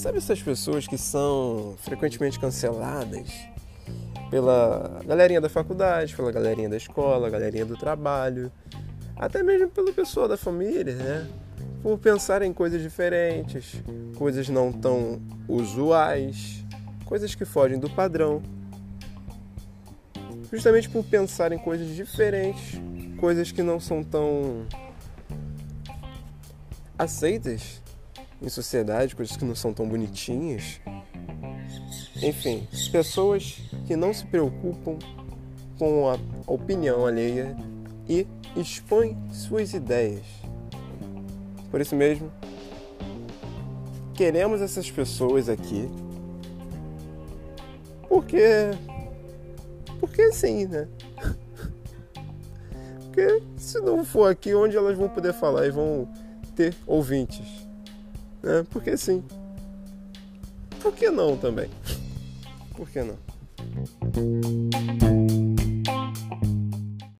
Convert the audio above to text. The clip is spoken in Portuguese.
Sabe essas pessoas que são frequentemente canceladas pela galerinha da faculdade, pela galerinha da escola, galerinha do trabalho, até mesmo pelo pessoal da família, né? Por pensar em coisas diferentes, coisas não tão usuais, coisas que fogem do padrão. Justamente por pensar em coisas diferentes, coisas que não são tão aceitas em sociedade, coisas que não são tão bonitinhas. Enfim, pessoas que não se preocupam com a opinião alheia e expõem suas ideias. Por isso mesmo, queremos essas pessoas aqui porque porque sim, né? Porque se não for aqui, onde elas vão poder falar e vão ter ouvintes? Né? Porque sim. Por que não também? Por que não?